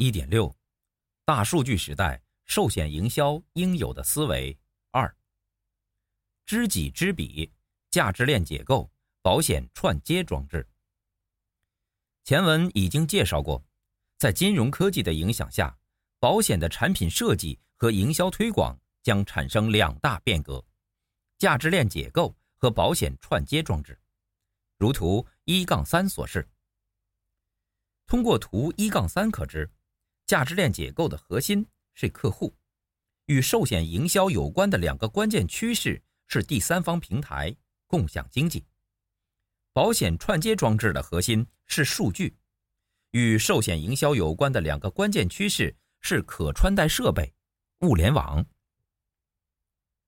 一点六，大数据时代寿险营销应有的思维。二，知己知彼，价值链解构，保险串接装置。前文已经介绍过，在金融科技的影响下，保险的产品设计和营销推广将产生两大变革：价值链解构和保险串接装置。如图一杠三所示。通过图一杠三可知，价值链解构的核心是客户，与寿险营销有关的两个关键趋势是第三方平台、共享经济。保险串接装置的核心是数据，与寿险营销有关的两个关键趋势是可穿戴设备、物联网。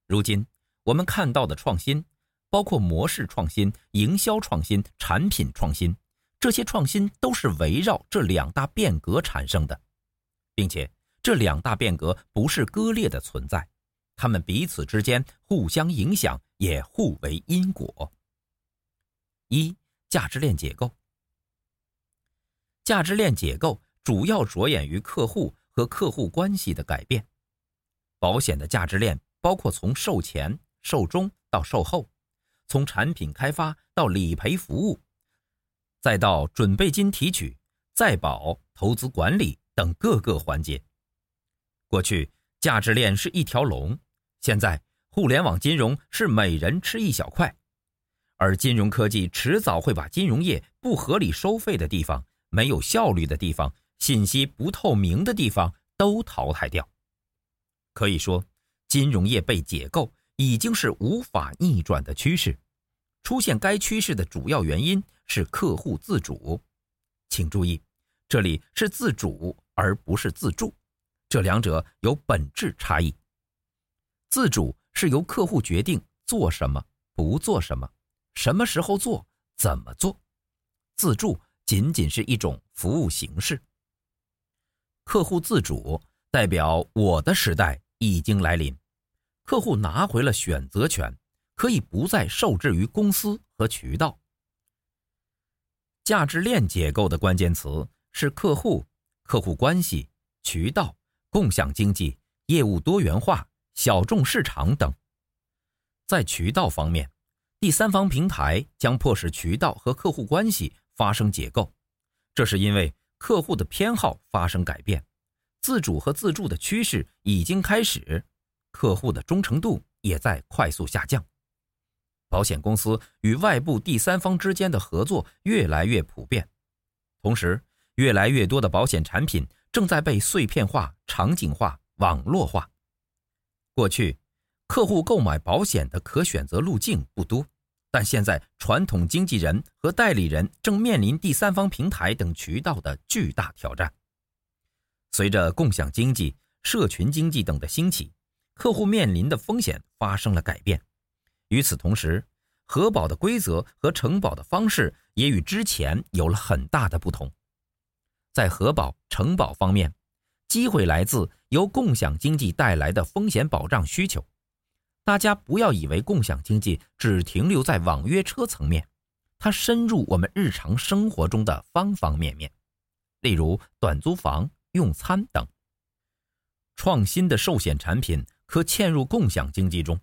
如今我们看到的创新，包括模式创新、营销创新、产品创新，这些创新都是围绕这两大变革产生的，并且这两大变革不是割裂的存在，它们彼此之间互相影响，也互为因果。一、价值链解构。价值链解构主要着眼于客户和客户关系的改变。保险的价值链包括从售前、售中到售后，从产品开发到理赔服务，再到准备金提取、再保、投资管理等各个环节。过去价值链是一条龙，现在互联网金融是每人吃一小块。而金融科技迟早会把金融业不合理收费的地方、没有效率的地方、信息不透明的地方都淘汰掉。可以说，金融业被解构已经是无法逆转的趋势。出现该趋势的主要原因是客户自主。请注意，这里是自主而不是自助，这两者有本质差异。自主是由客户决定做什么、不做什么。什么时候做，怎么做？自助仅仅是一种服务形式。客户自主代表我的时代已经来临，客户拿回了选择权，可以不再受制于公司和渠道。价值链结构的关键词是客户、客户关系、渠道、共享经济、业务多元化、小众市场等。在渠道方面，第三方平台将迫使渠道和客户关系发生解构，这是因为客户的偏好发生改变，自主和自助的趋势已经开始，客户的忠诚度也在快速下降。保险公司与外部第三方之间的合作越来越普遍，同时，越来越多的保险产品正在被碎片化、场景化、网络化。过去，客户购买保险的可选择路径不多。但现在，传统经纪人和代理人正面临第三方平台等渠道的巨大挑战。随着共享经济、社群经济等的兴起，客户面临的风险发生了改变。与此同时，核保的规则和承保的方式也与之前有了很大的不同。在核保、承保方面，机会来自由共享经济带来的风险保障需求。大家不要以为共享经济只停留在网约车层面，它深入我们日常生活中的方方面面，例如短租房、用餐等。创新的寿险产品可嵌入共享经济中。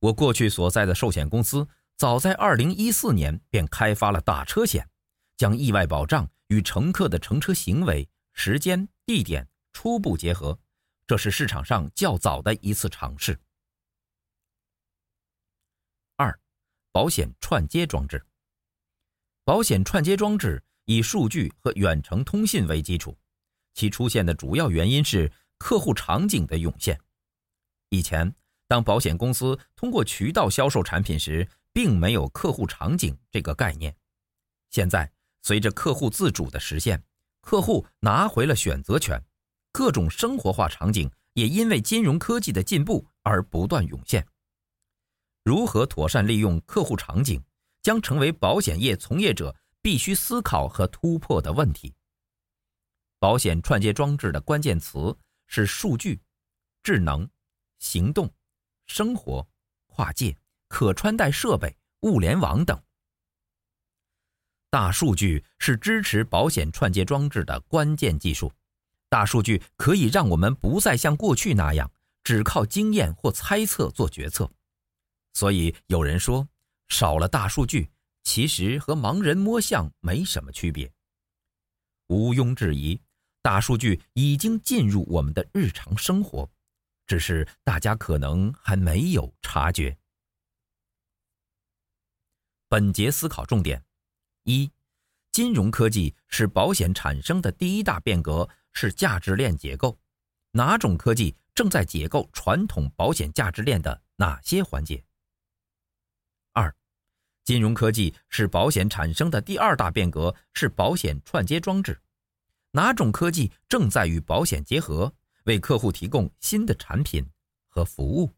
我过去所在的寿险公司，早在2014年便开发了打车险，将意外保障与乘客的乘车行为、时间、地点初步结合，这是市场上较早的一次尝试。二保险串接装置。保险串接装置以数据和远程通信为基础，其出现的主要原因是客户场景的涌现。以前，当保险公司通过渠道销售产品时，并没有客户场景这个概念。现在，随着客户自主的实现，客户拿回了选择权，各种生活化场景也因为金融科技的进步而不断涌现。如何妥善利用客户场景，将成为保险业从业者必须思考和突破的问题。保险串接装置的关键词是数据、智能、行动、生活、跨界、可穿戴设备、物联网等。大数据是支持保险串接装置的关键技术，大数据可以让我们不再像过去那样只靠经验或猜测做决策。所以有人说，少了大数据，其实和盲人摸象没什么区别。毋庸置疑，大数据已经进入我们的日常生活，只是大家可能还没有察觉。本节思考重点：一、金融科技使保险产生的第一大变革是价值链结构。哪种科技正在解构传统保险价值链的哪些环节？二、金融科技使保险产生的第二大变革是保险串接装置。哪种科技正在与保险结合，为客户提供新的产品和服务？